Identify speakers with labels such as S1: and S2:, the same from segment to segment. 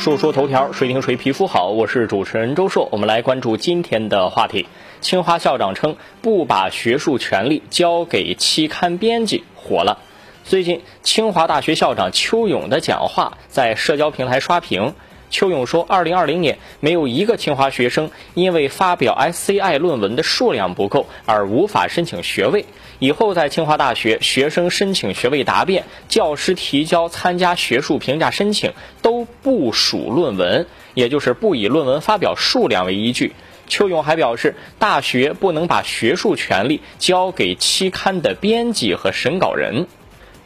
S1: 说说头条，谁听谁皮肤好。我是主持人周硕，我们来关注今天的话题。清华校长称不把学术权利交给期刊编辑，火了。最近，清华大学校长邱勇的讲话在社交平台刷屏。邱勇说，2020年没有一个清华学生因为发表 SCI 论文的数量不够而无法申请学位。以后在清华大学，学生申请学位答辩、教师提交参加学术评价申请都不属论文，也就是不以论文发表数量为依据。邱勇还表示，大学不能把学术权利交给期刊的编辑和审稿人。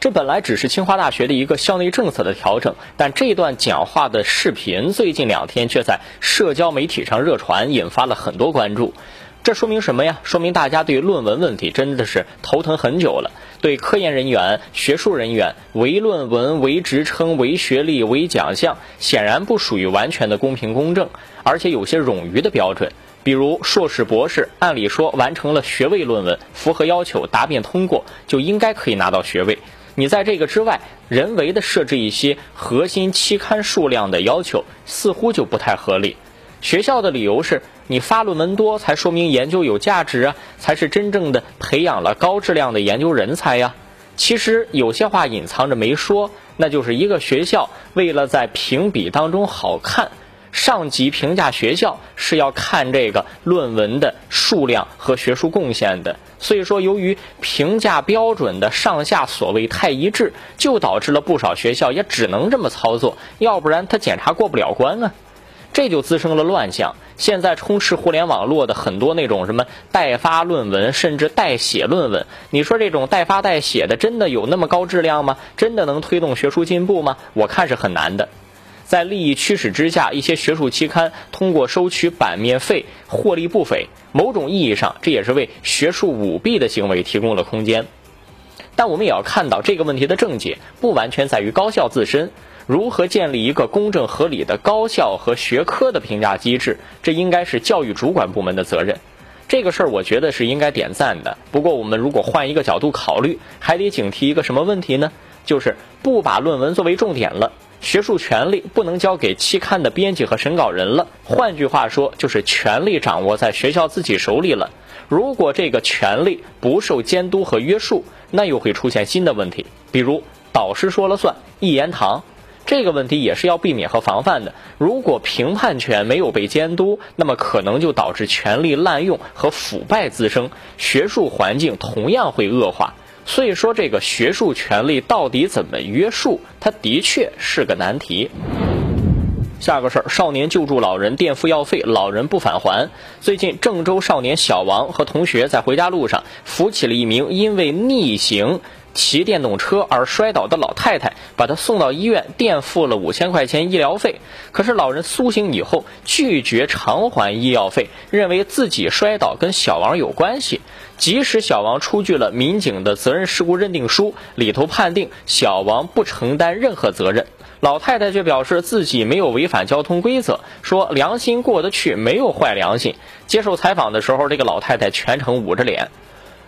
S1: 这本来只是清华大学的一个校内政策的调整，但这段讲话的视频最近两天却在社交媒体上热传，引发了很多关注。这说明什么呀？说明大家对论文问题真的是头疼很久了。对科研人员、学术人员，唯论文、唯职称、唯学历、唯奖项，显然不属于完全的公平公正，而且有些冗余的标准。比如硕士、博士，按理说完成了学位论文，符合要求，答辩通过，就应该可以拿到学位。你在这个之外，人为的设置一些核心期刊数量的要求，似乎就不太合理。学校的理由是你发论文多，才说明研究有价值啊，才是真正的培养了高质量的研究人才呀。其实有些话隐藏着没说，那就是一个学校为了在评比当中好看。上级评价学校是要看这个论文的数量和学术贡献的，所以说由于评价标准的上下所谓太一致，就导致了不少学校也只能这么操作，要不然他检查过不了关啊，这就滋生了乱象。现在充斥互联网络的很多那种什么代发论文，甚至代写论文，你说这种代发代写的真的有那么高质量吗？真的能推动学术进步吗？我看是很难的。在利益驱使之下，一些学术期刊通过收取版面费获利不菲。某种意义上，这也是为学术舞弊的行为提供了空间。但我们也要看到，这个问题的症结不完全在于高校自身。如何建立一个公正合理的高校和学科的评价机制，这应该是教育主管部门的责任。这个事儿，我觉得是应该点赞的。不过，我们如果换一个角度考虑，还得警惕一个什么问题呢？就是不把论文作为重点了。学术权利不能交给期刊的编辑和审稿人了。换句话说，就是权力掌握在学校自己手里了。如果这个权力不受监督和约束，那又会出现新的问题，比如导师说了算，一言堂。这个问题也是要避免和防范的。如果评判权没有被监督，那么可能就导致权力滥用和腐败滋生，学术环境同样会恶化。所以说，这个学术权利到底怎么约束，它的确是个难题。下个事儿，少年救助老人垫付药费，老人不返还。最近，郑州少年小王和同学在回家路上扶起了一名因为逆行。骑电动车而摔倒的老太太，把她送到医院，垫付了五千块钱医疗费。可是老人苏醒以后拒绝偿还医药费，认为自己摔倒跟小王有关系。即使小王出具了民警的责任事故认定书，里头判定小王不承担任何责任，老太太却表示自己没有违反交通规则，说良心过得去，没有坏良心。接受采访的时候，这个老太太全程捂着脸。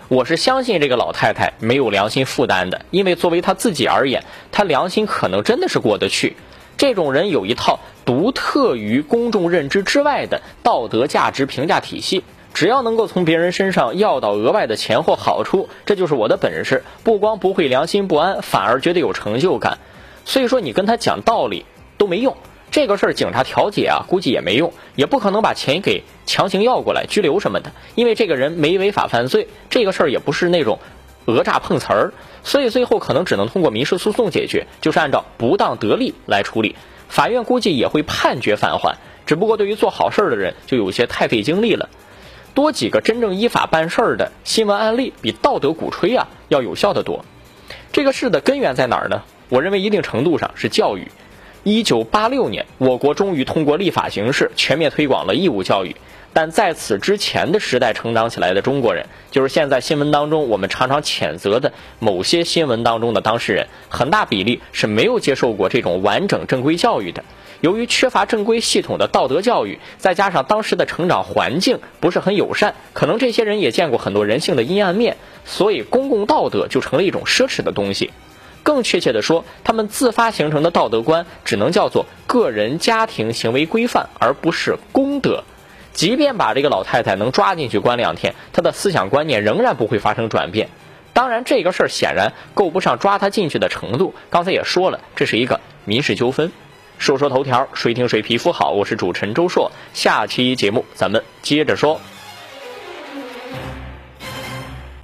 S1: 我是相信这个老太太没有良心负担的，因为作为她自己而言，她良心可能真的是过得去。这种人有一套独特于公众认知之外的道德价值评价体系，只要能够从别人身上要到额外的钱或好处，这就是我的本事。不光不会良心不安，反而觉得有成就感。所以说，你跟他讲道理都没用。这个事儿警察调解啊，估计也没用，也不可能把钱给强行要过来拘留什么的，因为这个人没违法犯罪，这个事儿也不是那种讹诈碰瓷儿，所以最后可能只能通过民事诉讼解决，就是按照不当得利来处理。法院估计也会判决返还，只不过对于做好事儿的人就有些太费精力了。多几个真正依法办事儿的新闻案例，比道德鼓吹啊要有效的多。这个事的根源在哪儿呢？我认为一定程度上是教育。一九八六年，我国终于通过立法形式全面推广了义务教育。但在此之前的时代成长起来的中国人，就是现在新闻当中我们常常谴责的某些新闻当中的当事人，很大比例是没有接受过这种完整正规教育的。由于缺乏正规系统的道德教育，再加上当时的成长环境不是很友善，可能这些人也见过很多人性的阴暗面，所以公共道德就成了一种奢侈的东西。更确切的说，他们自发形成的道德观只能叫做个人家庭行为规范，而不是公德。即便把这个老太太能抓进去关两天，她的思想观念仍然不会发生转变。当然，这个事儿显然够不上抓她进去的程度。刚才也说了，这是一个民事纠纷。说说头条，谁听谁皮肤好？我是主持人周硕，下期节目咱们接着说。